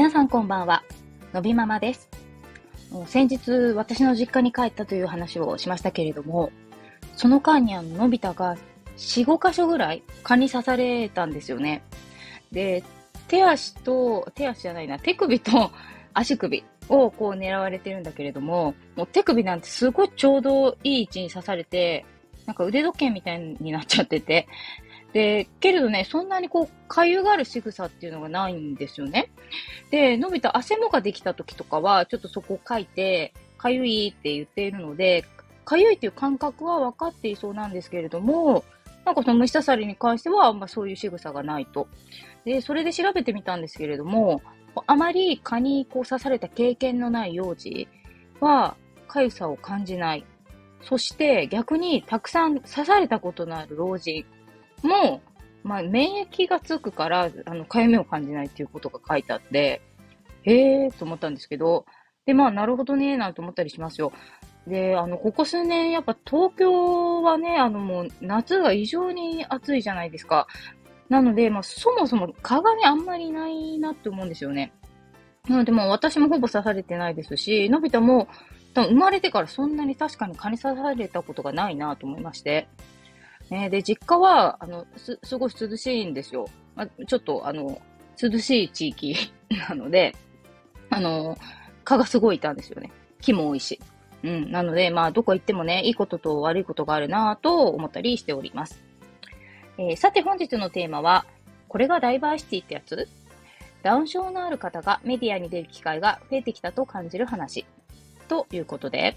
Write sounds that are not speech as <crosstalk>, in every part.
皆さんこんばんは。のびママです。先日、私の実家に帰ったという話をしましたけれども、その間にあの、のび太が4、5箇所ぐらい蚊に刺されたんですよね。で、手足と、手足じゃないな、手首と足首をこう狙われてるんだけれども、もう手首なんてすごいちょうどいい位置に刺されて、なんか腕時計みたいになっちゃってて、で、けれどね、そんなにこう、かゆがる仕草っていうのがないんですよね。で、伸びた汗もができた時とかは、ちょっとそこを書いて、かゆいって言っているので、かゆいっていう感覚は分かっていそうなんですけれども、なんかその虫刺されに関しては、あんまそういう仕草がないと。で、それで調べてみたんですけれども、あまり蚊にこう刺された経験のない幼児は、かゆさを感じない。そして逆にたくさん刺されたことのある老人も、まあ、免疫がつくから、あの、かゆみを感じないっていうことが書いてあって、へえーと思ったんですけど、で、まあ、なるほどね、なんて思ったりしますよ。で、あの、ここ数年、やっぱ東京はね、あの、もう、夏が異常に暑いじゃないですか。なので、まあ、そもそも蚊がね、あんまりいないなって思うんですよね。なので、もう私もほぼ刺されてないですし、のび太も、多分生まれてからそんなに確かに蚊に刺されたことがないなと思いまして。ね、で、実家は、あの、す、すごい涼しいんですよ。まちょっと、あの、涼しい地域 <laughs> なので、あの、蚊がすごいいたんですよね。木も多いし。うん。なので、まあ、どこ行ってもね、いいことと悪いことがあるなぁと思ったりしております。えー、さて本日のテーマは、これがダイバーシティってやつ？ダウン症のある方がメディアに出る機会が増えてきたと感じる話。ということで、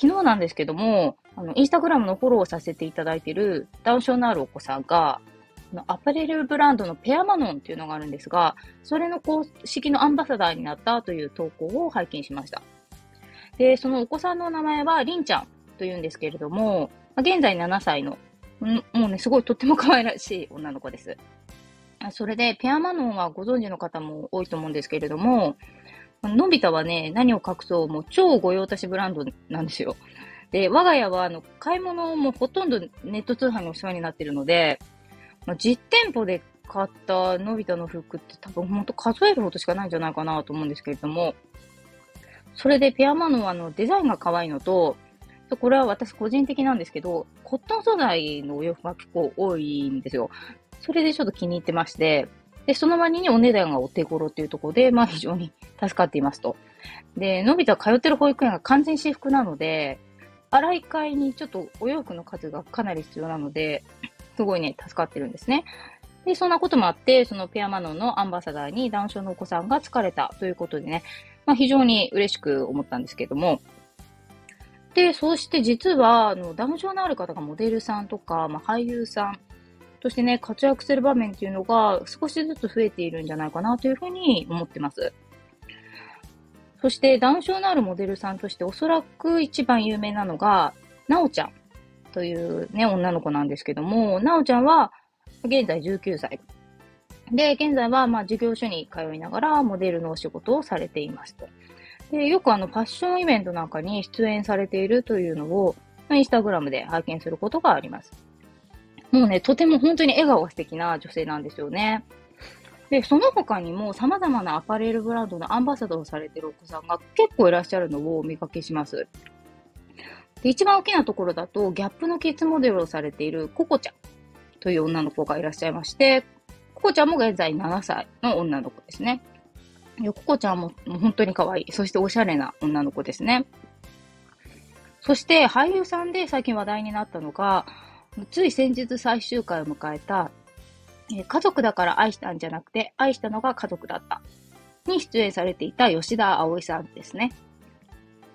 昨日なんですけども、あの、インスタグラムのフォローをさせていただいているダウン症のあるお子さんが、アパレルブランドのペアマノンっていうのがあるんですが、それの公式のアンバサダーになったという投稿を拝見しました。で、そのお子さんの名前はリンちゃんというんですけれども、現在7歳の、もうね、すごいとっても可愛らしい女の子です。それで、ペアマノンはご存知の方も多いと思うんですけれども、のび太はね、何を隠そう、もう超御用達ブランドなんですよ。で、我が家は、あの、買い物もほとんどネット通販にお世話になってるので、まあ、実店舗で買ったのび太の服って多分ほんと数えるほどしかないんじゃないかなと思うんですけれども、それでペアマノはのデザインが可愛いのと、これは私個人的なんですけど、コットン素材のお洋服が結構多いんですよ。それでちょっと気に入ってまして、で、その割にお値段がお手頃っていうところで、まあ非常に助かっていますと。で、のび太通ってる保育園が完全私服なので、洗い替えにちょっとお洋服の数がかなり必要なので、すごいね、助かってるんですね。で、そんなこともあって、そのペアマノンのアンバサダーにダウン症のお子さんが疲れたということでね、まあ非常に嬉しく思ったんですけども、で、そして実は、あの、ダウン症のある方がモデルさんとか、まあ俳優さん、としてね、活躍する場面っていうのが少しずつ増えているんじゃないかなというふうに思ってます。そして、ダウン症のあるモデルさんとしておそらく一番有名なのが、なおちゃんというね、女の子なんですけども、なおちゃんは現在19歳。で、現在はまあ事業所に通いながらモデルのお仕事をされていますと。で、よくあのファッションイベントなんかに出演されているというのを、インスタグラムで拝見することがあります。もうね、とても本当に笑顔が素敵な女性なんですよね。で、その他にも様々なアパレルブランドのアンバサダーをされてるお子さんが結構いらっしゃるのをお見かけします。で、一番大きなところだと、ギャップのキッズモデルをされているココちゃんという女の子がいらっしゃいまして、ココちゃんも現在7歳の女の子ですね。ココちゃんももう本当に可愛い。そしておしゃれな女の子ですね。そして俳優さんで最近話題になったのが、つい先日最終回を迎えた、え、家族だから愛したんじゃなくて、愛したのが家族だった。に出演されていた吉田葵さんですね。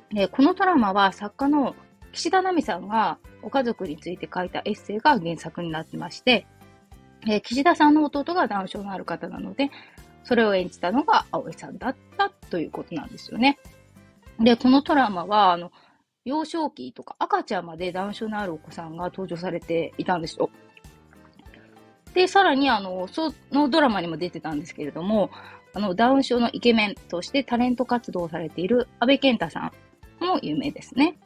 でこのドラマは作家の岸田奈美さんがご家族について書いたエッセイが原作になってまして、えー、岸田さんの弟がダウン症のある方なので、それを演じたのが葵さんだったということなんですよね。で、このドラマは、あの、幼少期とか赤ちゃんまでダウン症のあるお子さんが登場されていたんですよ。で、さらに、あの、そのドラマにも出てたんですけれども、あの、ダウン症のイケメンとしてタレント活動をされている安倍健太さんも有名ですね。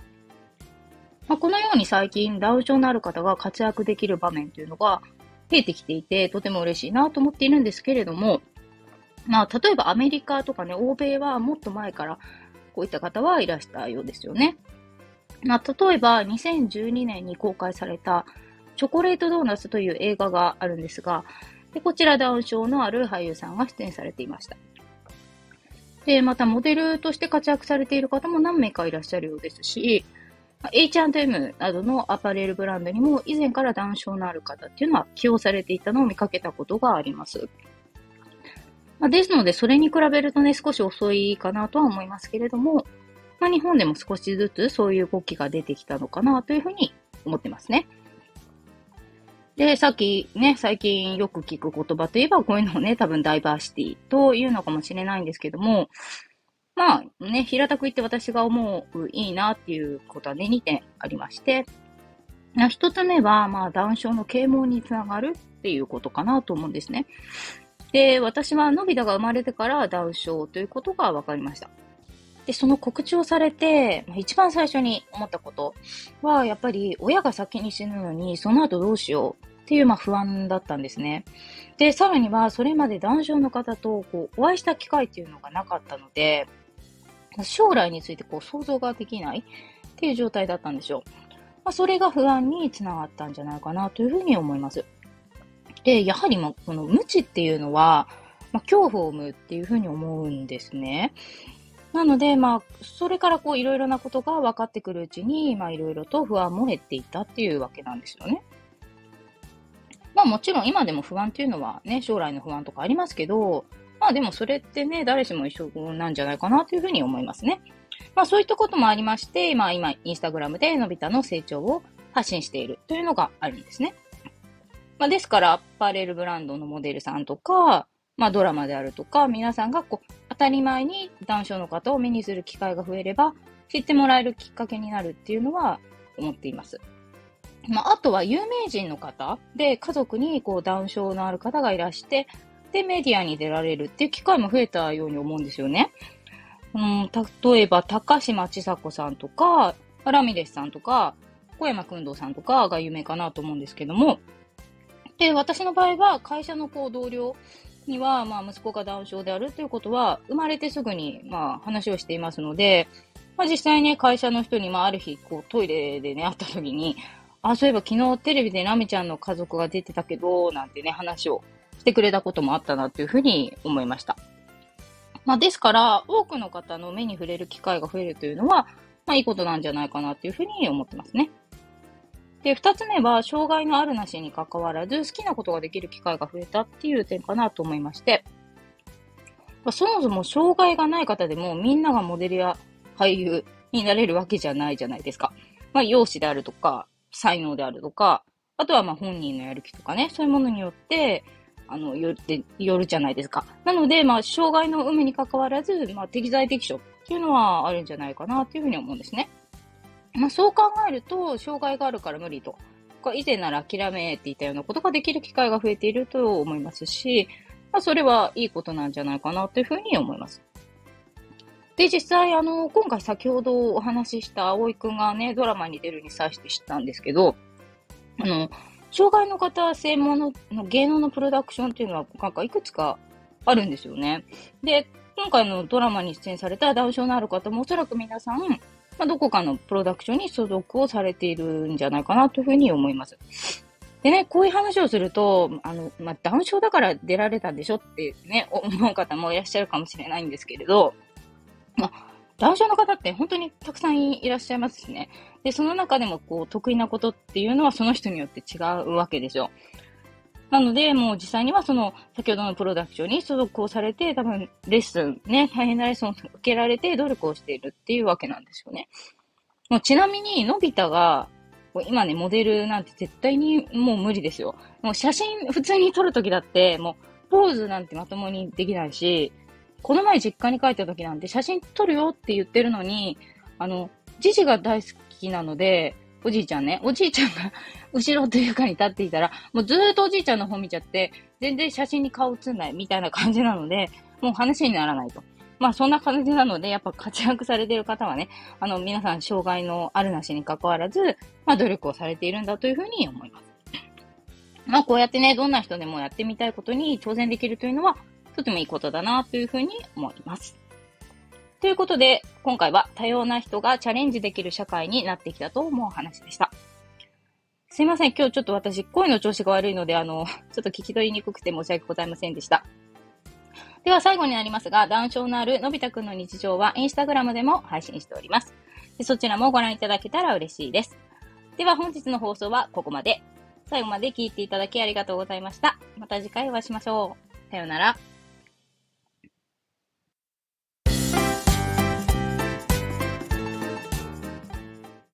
まあ、このように最近ダウン症のある方が活躍できる場面というのが増えてきていて、とても嬉しいなと思っているんですけれども、まあ、例えばアメリカとかね、欧米はもっと前からこういった方はいらしたようですよね。まあ、例えば2012年に公開されたチョコレートドーナツという映画があるんですが、でこちらダウン症のある俳優さんが出演されていました。で、またモデルとして活躍されている方も何名かいらっしゃるようですし、H&M などのアパレルブランドにも以前からダウン症のある方っていうのは起用されていたのを見かけたことがあります。まあ、ですので、それに比べるとね、少し遅いかなとは思いますけれども、まあ、日本でも少しずつそういう動きが出てきたのかなというふうに思ってますね。で、さっきね、最近よく聞く言葉といえば、こういうのをね、<laughs> 多分ダイバーシティというのかもしれないんですけども、まあね、平たく言って私が思ういいなっていうことはね、2点ありまして、1つ目は、まあ、ダウン症の啓蒙につながるっていうことかなと思うんですね。で、私はのび太が生まれてからダウン症ということが分かりました。で、その告知をされて、一番最初に思ったことは、やっぱり親が先に死ぬのに、その後どうしようっていう、まあ、不安だったんですね。で、さらには、それまでダウン症の方とこうお会いした機会っていうのがなかったので、将来についてこう想像ができないっていう状態だったんでしょう。まあ、それが不安につながったんじゃないかなというふうに思います。で、やはりもこの無知っていうのは、まあ、恐怖を生むっていうふうに思うんですね。なので、まあ、それからこういろいろなことが分かってくるうちに、まあいろいろと不安も減っていったっていうわけなんですよね。まあもちろん今でも不安っていうのはね、将来の不安とかありますけど、まあでもそれってね、誰しも一緒なんじゃないかなというふうに思いますね。まあそういったこともありまして、まあ今、インスタグラムでのび太の成長を発信しているというのがあるんですね。まあですから、アパレルブランドのモデルさんとか、まあドラマであるとか、皆さんがこう、たり前に男性の方を目にする機会が増えれば、知ってもらえるきっかけになるっていうのは思っています。まあ、あとは有名人の方で、家族にこうダウン症のある方がいらして、で、メディアに出られるっていう機会も増えたように思うんですよね。うん、例えば、高島千佐子さんとか、ラミレスさんとか、小山君堂さんとかが有名かなと思うんですけども、で、私の場合は会社のこう同僚には、まあ、息子がダウン症であるということは、生まれてすぐに、まあ、話をしていますので、まあ、実際ね、会社の人に、まあ、ある日、こう、トイレでね、会った時に、あ、そういえば昨日テレビでナミちゃんの家族が出てたけど、なんてね、話をしてくれたこともあったなというふうに思いました。まあ、ですから、多くの方の目に触れる機会が増えるというのは、まあ、いいことなんじゃないかなというふうに思ってますね。で、二つ目は、障害のあるなしに関わらず、好きなことができる機会が増えたっていう点かなと思いまして、そもそも障害がない方でも、みんながモデルや俳優になれるわけじゃないじゃないですか。まあ、容姿であるとか、才能であるとか、あとはまあ本人のやる気とかね、そういうものによって、あの、よって、よるじゃないですか。なので、まあ、障害の有無に関わらず、まあ、適材適所っていうのはあるんじゃないかなっていうふうに思うんですね。まあ、そう考えると、障害があるから無理と。以前なら諦めていたようなことができる機会が増えていると思いますし、まあ、それはいいことなんじゃないかなというふうに思います。で、実際、あの、今回先ほどお話しした葵くんがね、ドラマに出るに際して知ったんですけど、あの、障害の方専門の芸能のプロダクションっていうのは、なんかいくつかあるんですよね。で、今回のドラマに出演されたダウン症のある方もおそらく皆さん、まあ、どこかのプロダクションに所属をされているんじゃないかなというふうに思います。でね、こういう話をすると、あの、まあ、ダウン症だから出られたんでしょってね、<laughs> 思う方もいらっしゃるかもしれないんですけれど、まあ、ダウン症の方って本当にたくさんいらっしゃいますしね。で、その中でもこう、得意なことっていうのはその人によって違うわけですよ。なので、もう実際にはその、先ほどのプロダクションに所属をされて、多分、レッスン、ね、大変なレッスンを受けられて努力をしているっていうわけなんですよね。もうちなみに、のび太が、今ね、モデルなんて絶対にもう無理ですよ。もう写真普通に撮るときだって、もうポーズなんてまともにできないし、この前実家に帰った時なんて写真撮るよって言ってるのに、あの、じじが大好きなので、おじいちゃんね、おじいちゃんが <laughs> 後ろというかに立っていたら、もうずーっとおじいちゃんの方見ちゃって、全然写真に顔映んないみたいな感じなので、もう話にならないと。まあそんな感じなので、やっぱ活躍されている方はね、あの皆さん障害のあるなしに関わらず、まあ努力をされているんだというふうに思います。まあこうやってね、どんな人でもやってみたいことに挑戦できるというのは、とてもいいことだなというふうに思います。ということで、今回は多様な人がチャレンジできる社会になってきたと思う話でした。すいません、今日ちょっと私、声の調子が悪いので、あの、<laughs> ちょっと聞き取りにくくて申し訳ございませんでした。では最後になりますが、ダウン症のあるのび太くんの日常はインスタグラムでも配信しております。でそちらもご覧いただけたら嬉しいです。では本日の放送はここまで。最後まで聞いていただきありがとうございました。また次回お会いしましょう。さようなら。